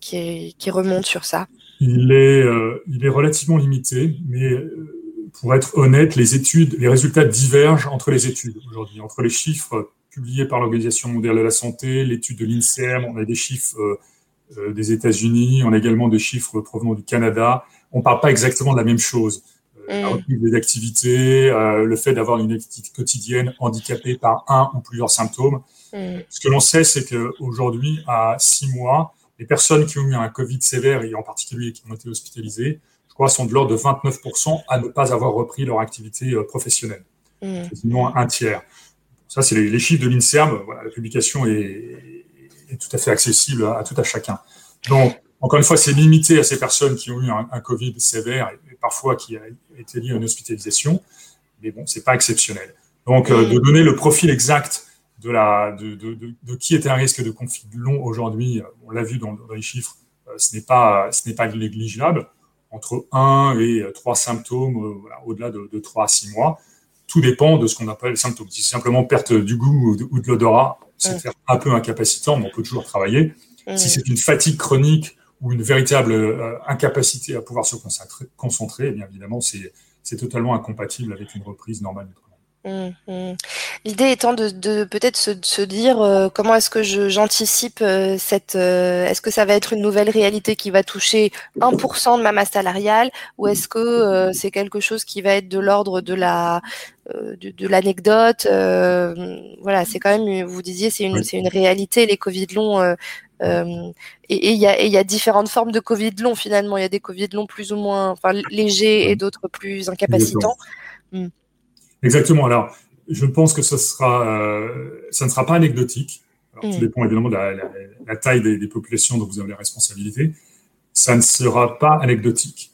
qui, remontent sur ça? Il est, euh, il est relativement limité, mais euh, pour être honnête, les études, les résultats divergent entre les études aujourd'hui, entre les chiffres publiés par l'Organisation mondiale de la santé, l'étude de l'INSERM, on a des chiffres euh, des États-Unis, on a également des chiffres provenant du Canada. On ne parle pas exactement de la même chose. La mm. reprise des activités, le fait d'avoir une activité quotidienne handicapée par un ou plusieurs symptômes, Mm. Ce que l'on sait, c'est qu'aujourd'hui, à six mois, les personnes qui ont eu un Covid sévère, et en particulier qui ont été hospitalisées, je crois, sont de l'ordre de 29% à ne pas avoir repris leur activité euh, professionnelle. Sinon, mm. un tiers. Ça, c'est les, chiffres de l'INSERM. la publication est, tout à fait accessible à, tout à chacun. Donc, encore une fois, c'est limité à ces personnes qui ont eu un, Covid sévère et, parfois qui a été lié à une hospitalisation. Mais bon, c'est pas exceptionnel. Donc, euh, mm. de donner le profil exact de, la, de, de, de, qui était un risque de conflit long aujourd'hui, on l'a vu dans, les chiffres, euh, ce n'est pas, ce n'est pas négligeable. Entre 1 et 3 symptômes, euh, au-delà de, de 3 à 6 mois, tout dépend de ce qu'on appelle symptômes. Si c'est simplement perte du goût ou de, l'odorat, c'est un peu incapacitant, mais on peut toujours travailler. Si c'est une fatigue chronique ou une véritable euh, incapacité à pouvoir se concentrer, concentrer eh bien évidemment, c'est totalement incompatible avec une reprise normale du travail. Mmh. L'idée étant de, peut-être se, dire euh, comment est-ce que j'anticipe euh, cette euh, est-ce que ça va être une nouvelle réalité qui va toucher 1% de ma masse salariale ou est-ce que c'est quelque chose qui va être de l'ordre de la de, l'anecdote voilà c'est quand même vous disiez c'est une c'est une réalité les Covid longs et il y a, y a différentes formes de Covid long finalement il y a des Covid longs plus ou moins enfin légers et d'autres plus incapacitants. Mmh. Exactement. Alors, je pense que ce sera, euh, ça ne sera pas anecdotique. Alors, Tout mm. dépend évidemment de la, taille des, populations dont vous avez la responsabilité. Ça ne sera pas anecdotique.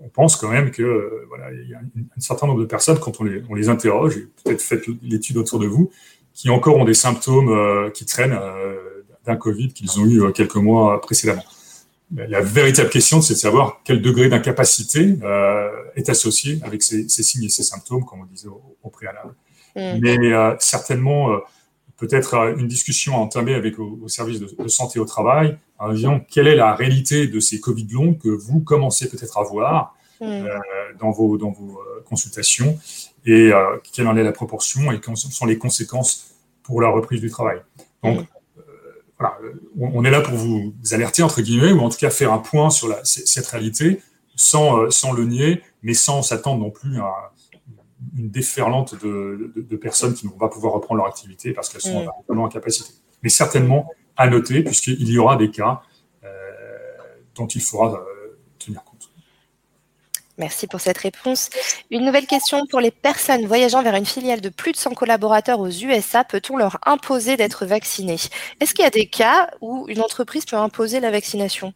On, pense quand même que euh, voilà, il y a un, certain nombre de personnes quand on les, on les interroge, et peut-être faites l'étude autour de vous, qui encore ont des symptômes euh, qui traînent d'un Covid qu'ils ont eu quelques mois précédemment. La véritable question, c'est de savoir quel degré d'incapacité est associé avec ces, ces, signes et ces symptômes, comme on disait au, préalable. Mm. Mais euh, certainement, euh, peut-être euh, une discussion à entamer avec vos, services de, de, santé au travail, en disant quelle est la réalité de ces Covid longs que vous commencez peut-être à voir mm. euh, dans vos, dans vos consultations et quelle en est la proportion et quelles sont les conséquences pour la reprise du travail. Donc, mm voilà, on, est là pour vous, alerter, entre guillemets, ou en tout cas faire un point sur la, cette réalité, sans, sans le nier, mais sans s'attendre non plus à une déferlante de, de, personnes qui ne vont pas pouvoir reprendre leur activité parce qu'elles sont vraiment en capacité. Mais certainement à noter, puisqu'il y aura des cas euh, dont il faudra euh, Merci pour cette réponse. Une nouvelle question pour les personnes voyageant vers une filiale de plus de 100 collaborateurs aux USA. Peut-on leur imposer d'être vaccinés? Est-ce qu'il y a des cas où une entreprise peut imposer la vaccination?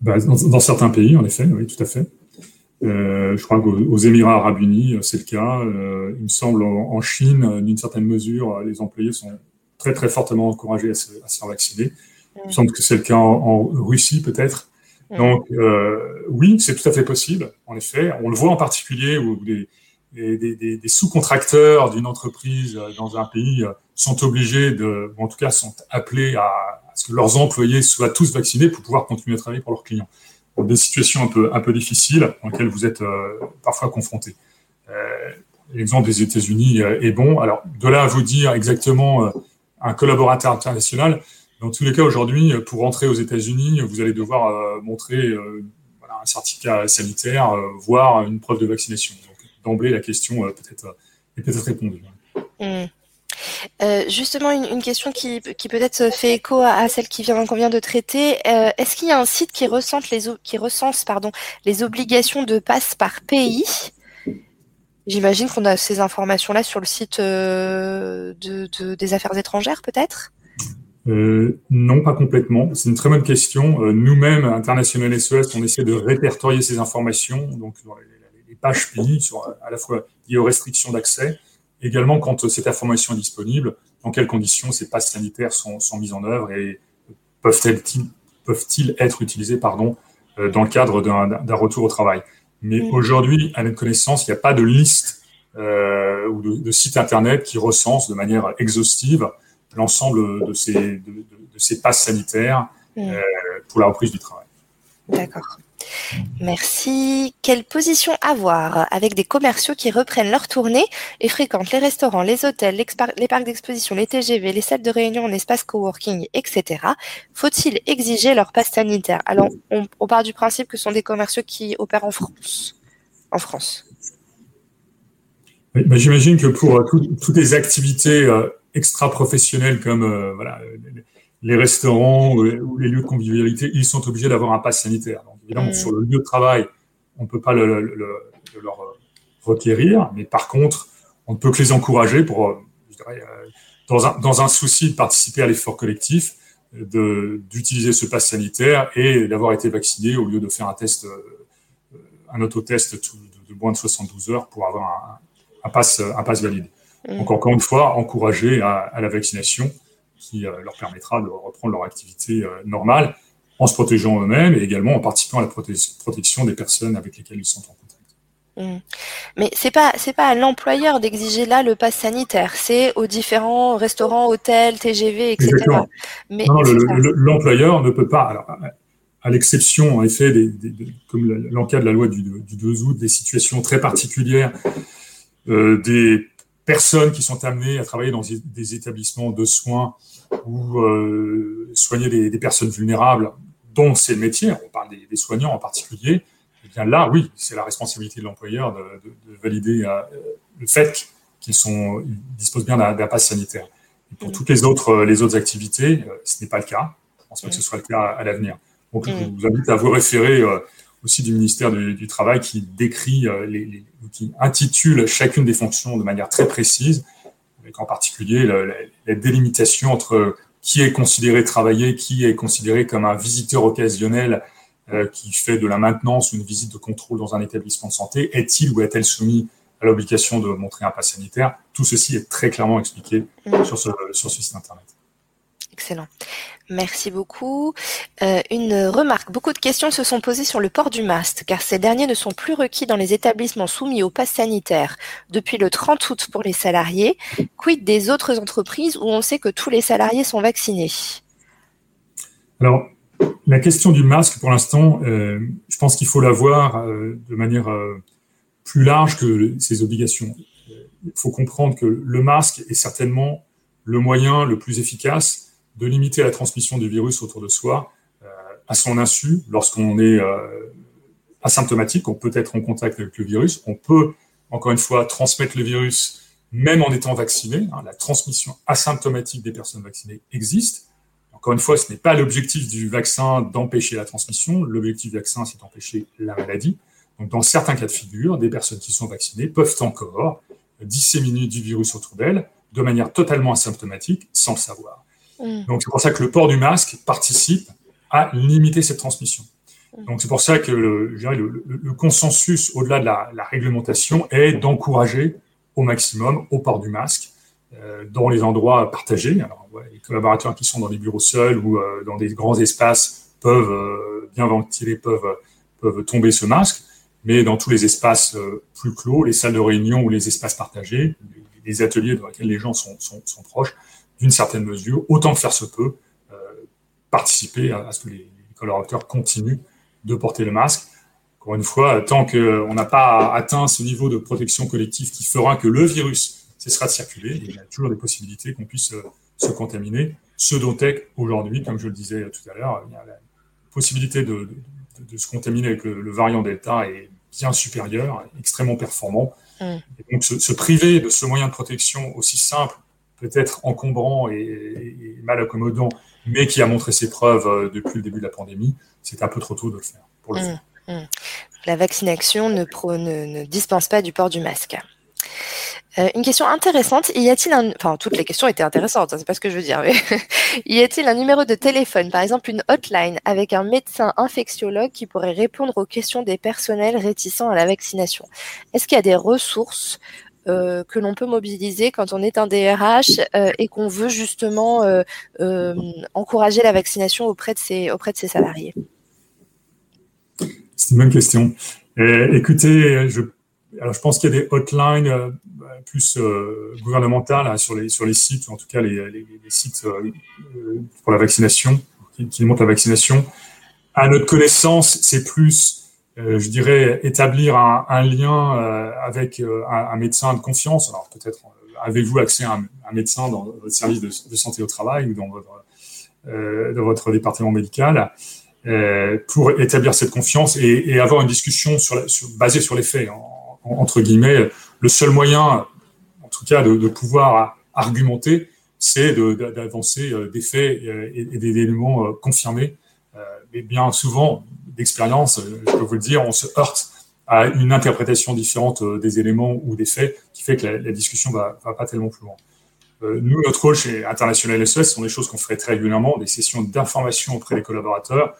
Bah, dans, certains pays, en effet, oui, tout à fait. Je crois qu'aux Émirats arabes unis, c'est le cas. il me semble en, Chine, d'une certaine mesure, les employés sont très très fortement encouragés à se, faire vacciner. Il me semble que c'est le cas en, Russie peut-être. Donc oui, c'est tout à fait possible, en effet. On le voit en particulier où des, des, sous-contracteurs d'une entreprise dans un pays sont obligés de, ou en tout cas sont appelés à, ce que leurs employés soient tous vaccinés pour pouvoir continuer à travailler pour leurs clients. Des situations un peu, un peu difficiles dans lesquelles vous êtes euh, parfois confrontés. Euh, L'exemple des États-Unis euh, est bon. Alors, de là à vous dire exactement un collaborateur international, dans tous les cas, aujourd'hui, pour rentrer aux États-Unis, vous allez devoir montrer un certificat sanitaire, voire une preuve de vaccination. Donc, d'emblée, la question peut-être est peut-être répondue. Mmh. Euh, justement, une, question qui, peut-être fait écho à, celle qui vient, qu'on vient de traiter. Euh, est-ce qu'il y a un site qui recense les, obligations de passe par pays? J'imagine qu'on a ces informations-là sur le site euh, de, des affaires étrangères, peut-être? Non, pas complètement. C'est une très bonne question. Nous-mêmes, International SOS, on essaie de répertorier ces informations, donc les, pages pays, à la fois liées aux restrictions d'accès, Également, quand cette information est disponible, dans quelles conditions ces passes sanitaires sont, sont mises en œuvre et peuvent-ils peuvent être utilisés pardon, euh, dans le cadre d'un retour au travail? Mais aujourd'hui, à notre connaissance, il n'y a pas de liste euh, ou de, de, site Internet qui recense de manière exhaustive l'ensemble de ces, de, de, ces passes sanitaires euh, pour la reprise du travail. D'accord. Merci. Quelle position avoir avec des commerciaux qui reprennent leur tournée et fréquentent les restaurants, les hôtels, les parcs d'exposition, les TGV, les salles de réunion en espace coworking, etc. Faut-il exiger leur passe sanitaire? Alors, on, part du principe que ce sont des commerciaux qui opèrent en France. En France. Bah, j'imagine que pour euh, toutes les activités euh, extra-professionnelles comme euh, voilà, les restaurants ou les lieux de convivialité, ils sont obligés d'avoir un pass sanitaire. Évidemment, sur le lieu de travail, on ne peut pas le, leur euh, requérir, mais par contre, on ne peut que les encourager pour, euh, je dirais, euh, dans, un, dans un souci de participer à l'effort collectif, d'utiliser ce pass sanitaire et d'avoir été vacciné au lieu de faire un test, un autotest de, moins de 72 heures pour avoir un, un pass, un pass valide. Mm. Donc, encore une fois, encourager à, à la vaccination qui leur permettra de reprendre leur activité normale en se protégeant eux-mêmes et également en participant à la protection des personnes avec lesquelles ils sont en contact. Mmh. Mais c'est pas c'est pas à l'employeur d'exiger là le pass sanitaire, c'est aux différents restaurants, hôtels, TGV, etc. Mais l'employeur ne peut pas. Alors, à l'exception en effet des, comme l'encadre la loi du, 2 août, des situations très particulières, euh, des personnes qui sont amenées à travailler dans des établissements de soins ou euh, soigner des, personnes vulnérables, dont c'est le métier, on parle des, soignants en particulier, et eh bien là, oui, c'est la responsabilité de l'employeur de, valider euh, le fait qu'ils sont, disposent bien d'un pass sanitaire. Et pour mmh. toutes les autres, euh, les autres activités, ce n'est pas le cas. Je pense pas que ce mmh. soit le cas à, l'avenir. Donc, je mmh. vous invite à vous référer aussi du ministère du, Travail qui décrit, les, qui intitule chacune des fonctions de manière très précise avec en particulier la, délimitation entre qui est considéré travailler, qui est considéré comme un visiteur occasionnel euh, qui fait de la maintenance ou une visite de contrôle dans un établissement de santé. Est-il ou est-elle soumis à l'obligation de montrer un pass sanitaire? Tout ceci est très clairement expliqué mmh. sur, ce, sur ce site Internet. Excellent. Merci beaucoup. Euh, une remarque. Beaucoup de questions se sont posées sur le port du masque, car ces derniers ne sont plus requis dans les établissements soumis au pass sanitaire depuis le 30 août pour les salariés. Quid des autres entreprises où on sait que tous les salariés sont vaccinés? Alors, la question du masque, pour l'instant, euh, je pense qu'il faut la voir euh, de manière plus large que ces obligations. Il faut comprendre que le masque est certainement le moyen le plus efficace de limiter la transmission du virus autour de soi euh, à son insu lorsqu'on est euh, asymptomatique, on peut être en contact avec le virus, on peut, encore une fois, transmettre le virus même en étant vacciné. Hein, la transmission asymptomatique des personnes vaccinées existe. Encore une fois, ce n'est pas l'objectif du vaccin d'empêcher la transmission. L'objectif du vaccin, c'est d'empêcher la maladie. Donc, dans certains cas de figure, des personnes qui sont vaccinées peuvent encore disséminer du virus autour d'elles de manière totalement asymptomatique sans le savoir. Mm. Donc c'est pour ça que le port du masque participe à limiter cette transmission. Donc c'est pour ça que le, le, consensus au-delà de la, la, réglementation est d'encourager au maximum au port du masque euh, dans les endroits partagés. Alors, les collaborateurs qui sont dans des bureaux seuls ou euh, dans des grands espaces peuvent euh, bien ventiler, peuvent, peuvent tomber ce masque, mais dans tous les espaces plus clos, les salles de réunion ou les espaces partagés, les ateliers dans lesquels les gens sont, sont, sont proches, d'une certaine mesure, autant que faire se peut, participer à, à ce que les collaborateurs continuent de porter le masque. Encore une fois, tant qu'on n'a pas atteint ce niveau de protection collective qui fera que le virus cessera de circuler, il y a toujours des possibilités qu'on puisse euh, se contaminer. Ce dont est aujourd'hui, comme je le disais tout à l'heure, la possibilité de, se contaminer avec le, variant Delta est bien supérieure, extrêmement performant. Mm. donc, se, priver de ce moyen de protection aussi simple, peut-être encombrant et, mal accommodant, mais qui a montré ses preuves euh, depuis le début de la pandémie, c'est un peu trop tôt de le faire. Pour le mmh, mmh. La vaccination ne, ne, dispense pas du port du masque. Euh, une question intéressante, y a-t-il un... Enfin, toutes les questions étaient intéressantes, hein, c'est pas ce que je veux dire, mais y a-t-il un numéro de téléphone, par exemple une hotline, avec un médecin infectiologue qui pourrait répondre aux questions des personnels réticents à la vaccination? Est-ce qu'il y a des ressources euh, que l'on peut mobiliser quand on est un DRH euh, et qu'on veut justement euh, encourager la vaccination auprès de ses, auprès de ses salariés C'est une bonne question. écoutez, je, alors je pense qu'il y a des hotlines plus gouvernementales hein, sur, les, sur les sites, ou en tout cas les, sites pour la vaccination, qui, qui montrent la vaccination. À notre connaissance, c'est plus je dirais, établir un, lien euh, avec euh, un, médecin de confiance. Alors peut-être avez-vous accès à un, médecin dans votre service de, santé au travail ou dans votre, département médical pour établir cette confiance et, avoir une discussion basée sur les faits. entre guillemets, le seul moyen, en tout cas, de, pouvoir argumenter, c'est d'avancer des faits et, des éléments confirmés. Mais bien souvent, d'expérience, euh, je peux vous le dire, on se heurte à une interprétation différente euh, des éléments ou des faits qui fait que la, discussion va, va pas tellement plus loin. Euh, nous, notre rôle chez International SOS, ce sont des choses qu'on ferait très régulièrement, des sessions d'information auprès des collaborateurs.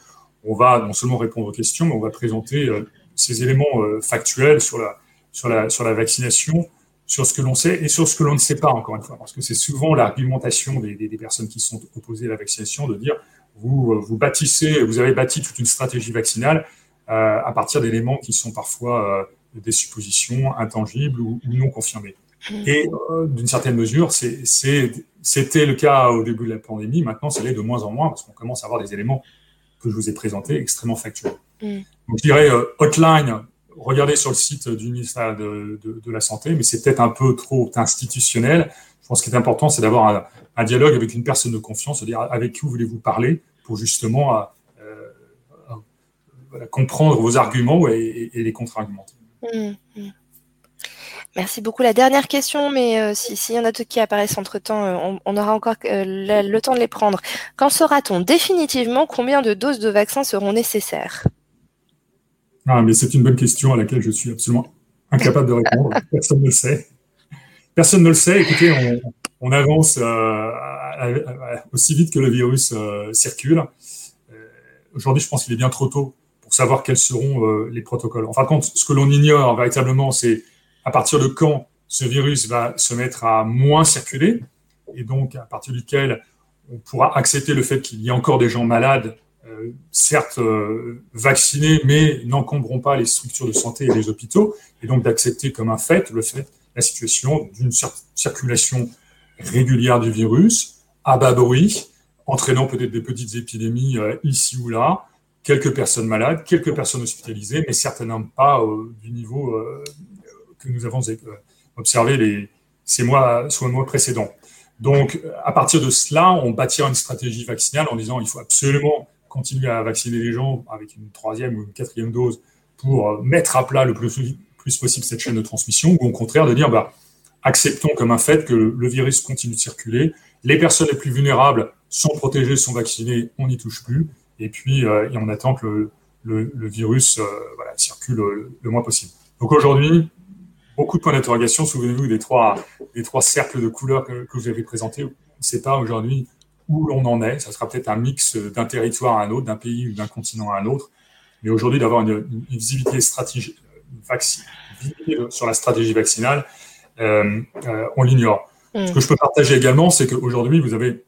On va non seulement répondre aux questions, mais on va présenter ces éléments factuels sur la, sur, la, sur la vaccination, sur ce que l'on sait et sur ce que l'on ne sait pas, encore une fois. Parce que c'est souvent l'argumentation des, des, personnes qui sont opposées à la vaccination de dire vous, euh, vous bâtissez, vous avez bâti toute une stratégie vaccinale euh, à partir d'éléments qui sont parfois euh, des suppositions intangibles ou, non confirmées. Mmh. Et d'une certaine mesure, c'était le cas au début de la pandémie. Maintenant, ça l'est de moins en moins parce qu'on commence à avoir des éléments que je vous ai présentés extrêmement factuels. Mmh. Donc, je dirais hotline, regardez sur le site du ministère de, de, la Santé, mais c'est peut-être un peu trop institutionnel. Pense qu'il est important, c'est d'avoir un, un, dialogue avec une personne de confiance, c'est-à-dire avec qui voulez-vous parler, pour justement euh, euh, comprendre vos arguments et, les contre-argumenter. Mmh, mmh. Merci beaucoup. La dernière question, mais euh, s'il y en a d'autres qui apparaissent entre-temps, on, aura encore le, temps de les prendre. Quand saura-t-on définitivement? Combien de doses de vaccins seront nécessaires? Ah, mais c'est une bonne question à laquelle je suis absolument incapable de répondre. Personne ne le sait. Personne ne le sait. Écoutez, on, avance aussi vite que le virus euh, circule. Euh, aujourd'hui, je pense qu'il est bien trop tôt pour savoir quels seront euh, les protocoles. En fin de compte, ce que l'on ignore véritablement, c'est à partir de quand ce virus va se mettre à moins circuler, et donc à partir duquel on pourra accepter le fait qu'il y ait encore des gens malades, certes vaccinés, mais n'encombreront pas les structures de santé et les hôpitaux, et donc d'accepter comme un fait le fait, la situation d'une circulation régulière du virus, à bas bruit, entraînant peut-être des petites épidémies euh, ici ou là, quelques personnes malades, quelques personnes hospitalisées, mais certainement pas euh, du niveau euh, que nous avons observé les, ces mois précédents. Donc, à partir de cela, on bâtira une stratégie vaccinale en disant il faut absolument continuer à vacciner les gens avec une troisième ou une quatrième dose pour mettre à plat le plus, plus possible cette chaîne de transmission, ou au contraire de dire bah, acceptons comme un fait que le virus continue de circuler. Les personnes les plus vulnérables sont protégées, sont vaccinées, on n'y touche plus. Et puis, euh, on attend que le, virus euh, circule le, moins possible. Donc aujourd'hui, beaucoup de points d'interrogation. Souvenez-vous des trois, des trois cercles de couleurs que, que vous avez présentés. On ne sait pas aujourd'hui où l'on en est. Ça sera peut-être un mix d'un territoire à un autre, d'un pays ou d'un continent à un autre. Mais aujourd'hui, d'avoir une, visibilité stratégique sur la stratégie vaccinale, on l'ignore. Mm. Ce que je peux partager également, c'est qu'aujourd'hui, vous avez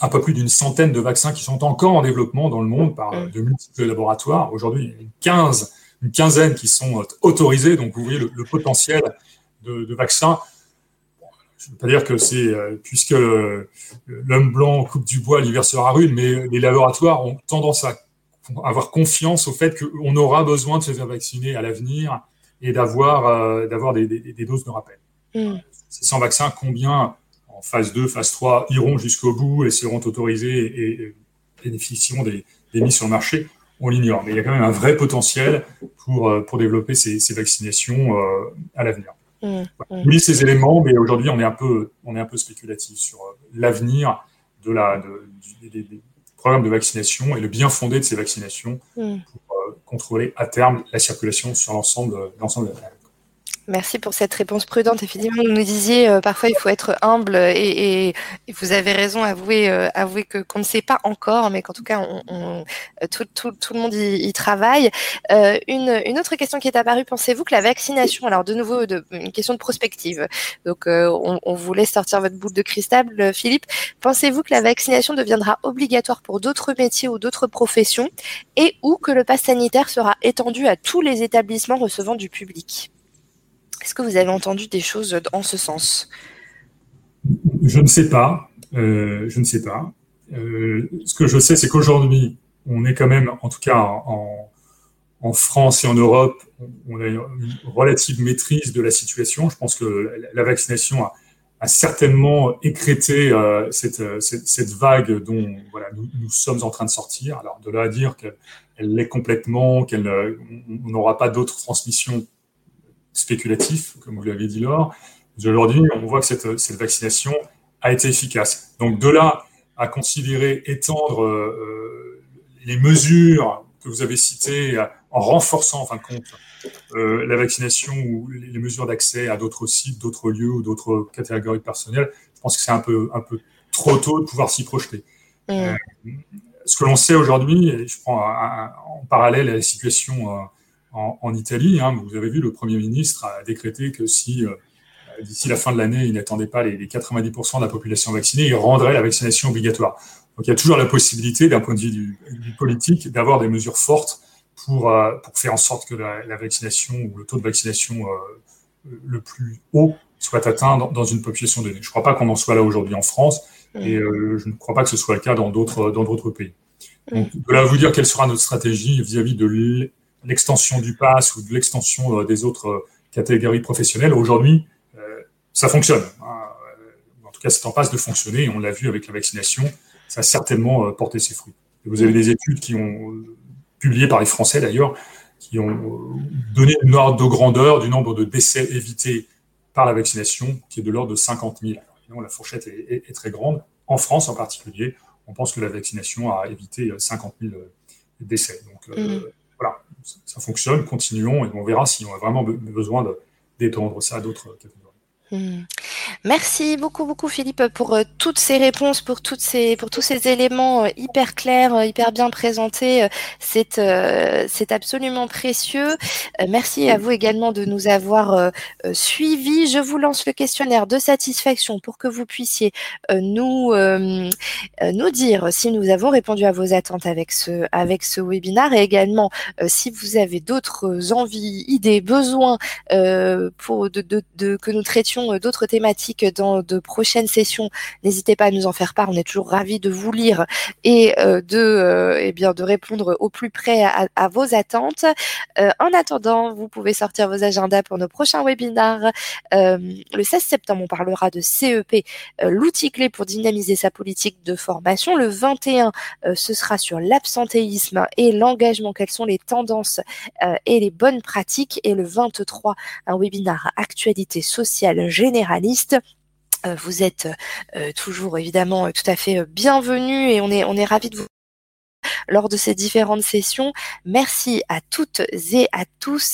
un peu plus d'une centaine de vaccins qui sont encore en développement dans le monde par mm. de multiples laboratoires. Aujourd'hui, il y a une, une quinzaine qui sont autorisés. Donc, vous voyez le, potentiel de, vaccins. je ne veux pas dire que c'est euh, puisque l'homme blanc coupe du bois, l'hiver sera rude, mais les laboratoires ont tendance à avoir confiance au fait qu'on aura besoin de se faire vacciner à l'avenir et d'avoir euh, d'avoir des, doses de rappel. Mm ces 100 vaccins, combien en phase 2, phase 3 iront jusqu'au bout et seront autorisés et, bénéficieront des, mises sur le marché? On l'ignore. Mais il y a quand même un vrai potentiel pour, euh, pour développer ces, vaccinations euh, à l'avenir. Mmh, mmh. ces éléments, mais aujourd'hui, on est un peu, on est un peu spéculatif sur euh, l'avenir de la, des, programmes de vaccination et le bien fondé de ces vaccinations mmh. pour contrôler à terme la circulation sur l'ensemble de la planète. Merci pour cette réponse prudente. Effectivement, vous nous disiez euh, parfois il faut être humble et, vous avez raison, avouer, euh, que qu'on ne sait pas encore, mais qu'en tout cas on, tout, tout, tout, le monde y, travaille. Euh, une, une, autre question qui est apparue pensez-vous que la vaccination, alors de nouveau une question de prospective, donc on, on, vous laisse sortir votre boule de cristal, Philippe. Pensez-vous que la vaccination deviendra obligatoire pour d'autres métiers ou d'autres professions, et ou que le pass sanitaire sera étendu à tous les établissements recevant du public? Est-ce que vous avez entendu des choses en ce sens? Je ne sais pas. Euh, je ne sais pas. Euh, ce que je sais, c'est qu'aujourd'hui, on est quand même, en tout cas en, France et en Europe, on a une relative maîtrise de la situation. Je pense que la vaccination a, certainement écrété euh, cette, vague dont voilà, nous, sommes en train de sortir. Alors de là à dire qu'elle l'est complètement, qu'elle n'aura pas d'autres transmissions spéculatif, comme vous l'avez dit Laure. Aujourd'hui, on voit que cette, cette, vaccination a été efficace. Donc de là à considérer étendre euh, les mesures que vous avez citées en renforçant en fin de compte euh, la vaccination ou les mesures d'accès à d'autres sites, d'autres lieux ou d'autres catégories personnelles, je pense que c'est un peu, un peu trop tôt de pouvoir s'y projeter. Mmh. Euh, ce que l'on sait aujourd'hui, et je prends en parallèle à la situation en, Italie. Hein, vous avez vu, le Premier ministre a décrété que si euh, d'ici la fin de l'année, il n'attendait pas les, 90% de la population vaccinée, il rendrait la vaccination obligatoire. Donc il y a toujours la possibilité, d'un point de vue du, politique, d'avoir des mesures fortes pour, euh, pour, faire en sorte que la, vaccination ou le taux de vaccination euh, le plus haut soit atteint dans, une population donnée. Je ne crois pas qu'on en soit là aujourd'hui en France et je ne crois pas que ce soit le cas dans d'autres dans d'autres pays. Donc, de là à vous dire quelle sera notre stratégie vis-à-vis de l'extension du pass ou de l'extension euh, des autres euh, catégories professionnelles, aujourd'hui, euh, ça fonctionne. Hein. En tout cas, c'est en passe de fonctionner. On l'a vu avec la vaccination. Ça a certainement porté ses fruits. vous avez des études qui ont publiées par les Français d'ailleurs, qui ont donné une ordre de grandeur du nombre de décès évités par la vaccination, qui est de l'ordre de 50 000. la fourchette est, très grande. En France en particulier, on pense que la vaccination a évité 50 000 décès. Donc, mmh ça fonctionne, continuons et on verra si on a vraiment besoin d'étendre ça à d'autres catégories. Hmm. Merci beaucoup, beaucoup Philippe pour euh, toutes ces réponses, pour toutes ces, pour tous ces éléments euh, hyper clairs, euh, hyper bien présentés. c'est, absolument précieux. merci à vous également de nous avoir suivis. Je vous lance le questionnaire de satisfaction pour que vous puissiez nous, nous dire si nous avons répondu à vos attentes avec ce, avec ce webinaire et également si vous avez d'autres envies, idées, besoins pour de, de, de que nous traitions d'autres thématiques dans de prochaines sessions, n'hésitez pas à nous en faire part. On est toujours ravis de vous lire et euh, de, euh, eh bien, de répondre au plus près à, vos attentes. en attendant, vous pouvez sortir vos agendas pour nos prochains webinars. le 16 septembre, on parlera de CEP, l'outil clé pour dynamiser sa politique de formation. Le 21, ce sera sur l'absentéisme et l'engagement. Quelles sont les tendances et les bonnes pratiques? Et le 23, un webinar actualité sociale généraliste. Euh, vous êtes euh, toujours évidemment tout à fait bienvenue et on est, on est ravis de vous lors de ces différentes sessions. Merci à toutes et à tous